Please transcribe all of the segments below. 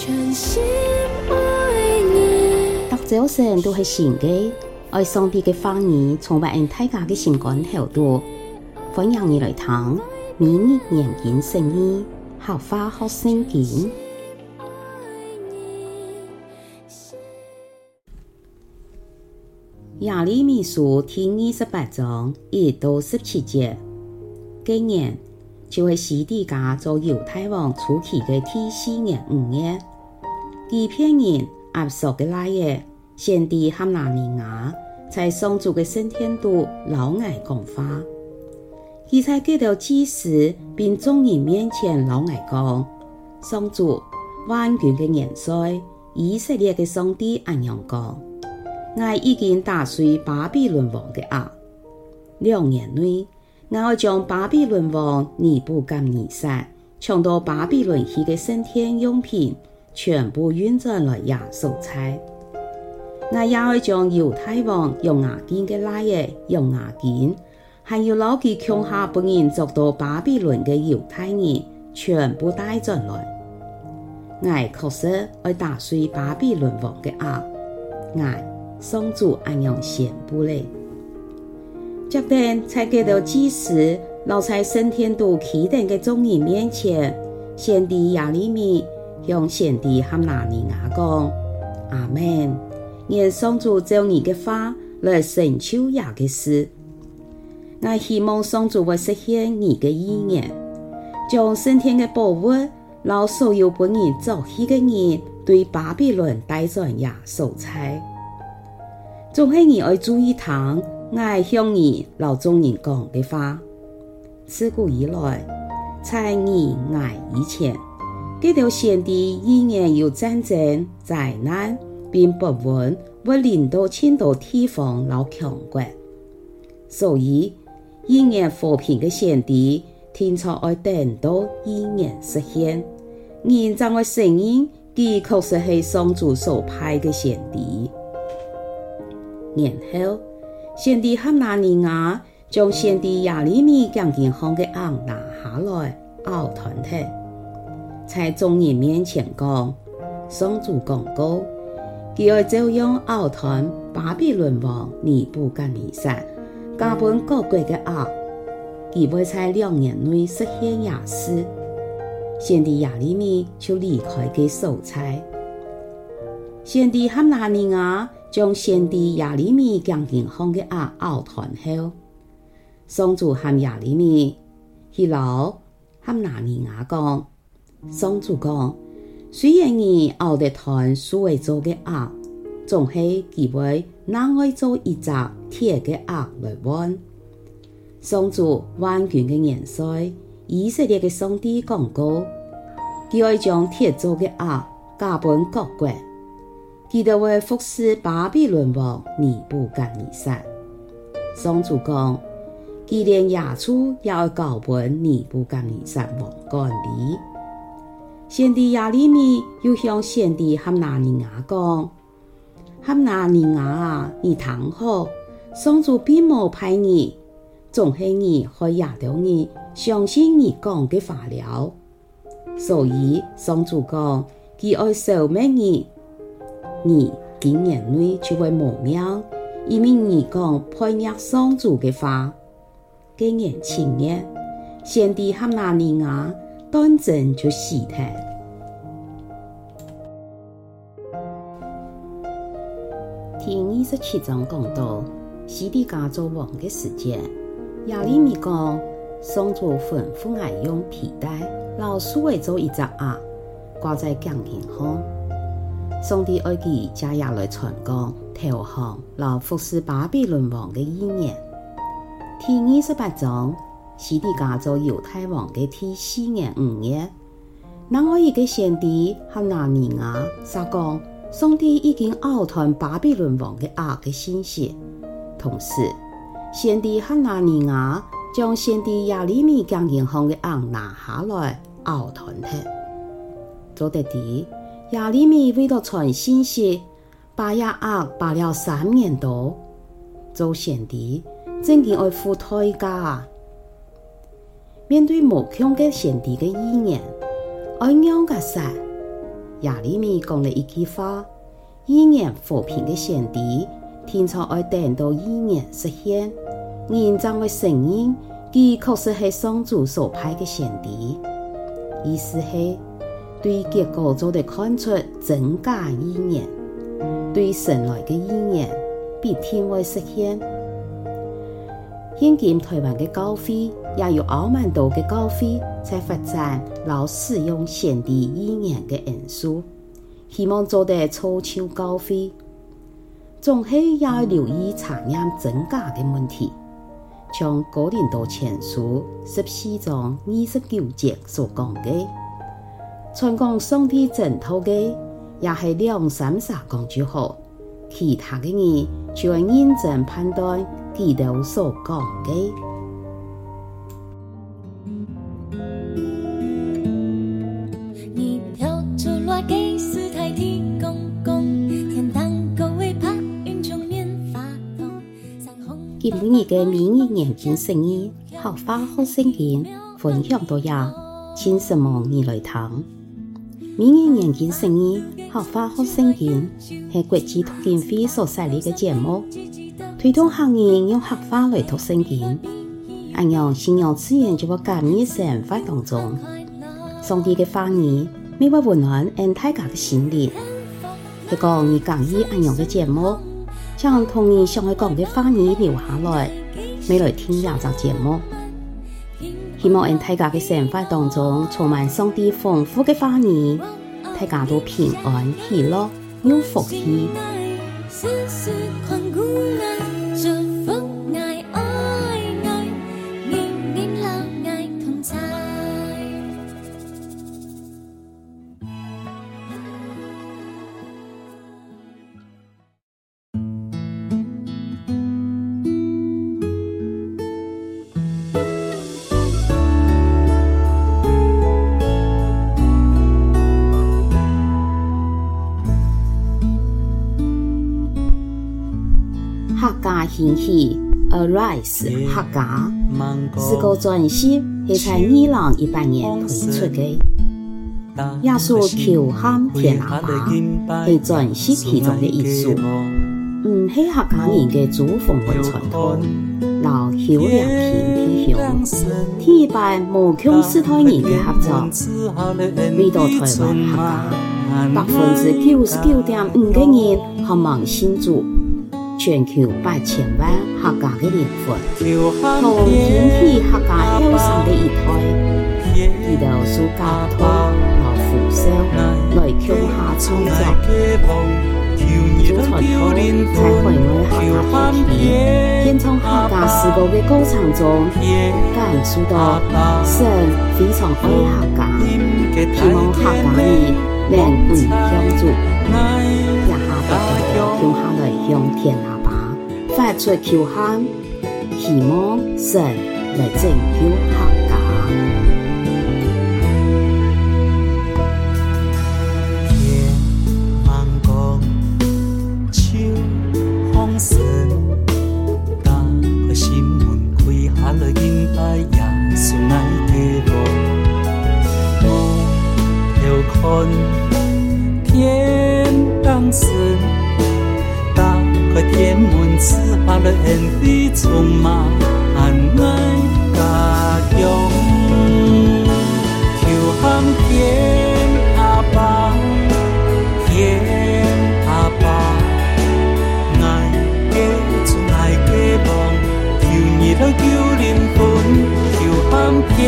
全心爱你。大早晨都系新嘅，爱上帝嘅话语，充满大家嘅心肝头度。欢迎你来听，明日研经圣经，好花好圣经。耶利米书第二十八章一到十七节，今年就系西底家做犹太王初期嘅第四年五月，欺骗人阿索嘅那夜，先知哈拿尼雅在上主嘅圣殿度老爱讲话，佢在见到祭司并众人面前老爱讲，上主万军嘅元帅，以色列嘅上帝咁样讲。我已经打碎巴比伦王嘅牙，两年内，我将巴比伦王尼布甲尼撒抢到巴比伦去嘅升天用品全部运转来亚述采。我也会将犹太王用亚金的拉耶用亚金，还有老其穷下不愿做到巴比伦的犹太人全部带转来。我确实会打碎巴比伦王的牙，我。上主安样宣布嘞？接着才给到祭司，老在圣殿度起殿的众人面前，先知耶利米向先知哈拿尼雅讲：阿门。愿上主照你的话来成就亚嘅事。我希望上主会实现你的意愿，将圣殿的宝物，让所有本人做戏的人对巴比伦带转亚述采。总系你爱注意听，爱向你老中人讲的话。自古以来，在你爱以前，这条先知依然有战争、灾难，并不稳，会临到千多地方老强国。所以，依然和平的先知，天朝爱等到依然实现。人将会承认，佢确实系上主所派的先知。然后，先知哈拿尼雅将先知耶利米讲经上的轭拿下来，拗断去，在众人面前讲，上主讲过，佢要照样拗断巴比伦王尼布甲尼撒，加本各国的轭，佢会在两年内实现亚事。先知耶利米就离开佢所在，先知哈拿尼雅。将先知耶利米讲经上的轭拗断后，上主喊耶利米去老哈拿尼雅讲，上主讲，虽然你拗得断所为做的轭，总系机会拿爱做一只铁的轭来换。上主万军的元帅，以色列的上帝讲过，佢会将铁做的轭加本各国。记得为服侍巴比伦王尼布甲尼撒，上主讲，佢连亚述也要交本尼布甲尼撒王管理。先知耶利米又向先知哈拿尼雅讲：哈拿尼雅啊，你听好，上主并冇派你，总系你害亚当人相信你讲嘅话了。所以上主讲，佢爱消灭你。你今年内就会无命，因为你讲叛逆上主的话。今年七月，先知哈拿尼雅断症就死掉。第二十七章讲到西底家做王的时间，耶利米讲上主吩咐我用皮带，老苏维做一只鸭，挂在讲台上。上帝爱佢加入来传讲投降，来服侍巴比伦王的意念。第二十八章，西底家做犹太王的第四年五月，那我一个先帝哈拿尼亚撒讲，上帝已经拗断巴比伦王的阿的信息。同时，先帝哈拿尼亚将先帝亚利米讲经上的轭拿下来拗断去，做得啲。亚利米为了传信息，把亚轭扒了三年多，做先帝真嘅爱付代价。面对无穷嘅先帝嘅意念，爱让个啥？亚里米讲了一句话：预言和平的先帝，天朝爱等到预言实现，人将会承认，佢确实系上主所派的先帝。意思系对结果就得看出真假预言，对神来的预言必定会实现。现今台湾的教会也有奥曼多的教会在发展，老使用先知预言的元素，希望做得超超教会，总系要留意查验真假的问题。像哥林多前书十四章二十九节所讲的，传讲上帝真道的，也系两三下讲就好，其他的人就要认真判断基督所讲的。今日嘅明日眼镜生意，合法好生意，分享到呀，请什么你来听？明年眼镜生意，合法好生意，系国际读经会所设立嘅节目，推动行业用合法来读圣经。按样信仰自然就会感染生活当中，上帝嘅话语，每晚温暖俺大家嘅心灵。一个你讲意按样嘅节目。将童年上海讲的话语留下来，未来听廿集节目。希望在大家的生活当中充满上帝丰富的话语，大家都平安喜乐有福气。兴起，Arise 客家，是个专辑系在二零一八年推出的。耶稣求喊天阿爸，系专辑其中的一首。唔系客家人的祖风文传统，老邱良平弟兄，天一般无穷世代人嘅合作，每到台湾客家，百分之九十九点五嘅人渴望信主。全球八千万客家的灵魂，同引起客家后生的一代，遇到苏家通老扶手来共下创作，祖传统在海外客家体系，演唱客家诗歌的歌唱中，感受到神非常爱客家，希望客家人能归向主，也下得到共下来向天阿爸。发出求喊，希望神来拯救客家。门，赐下了恩惠，充满爱家乡。求喊天阿爸，天阿爸，爱的主，爱的王，求你来救灵魂。求喊天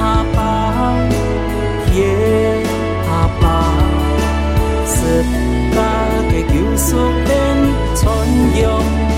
阿爸，天阿爸，十架的救赎。传扬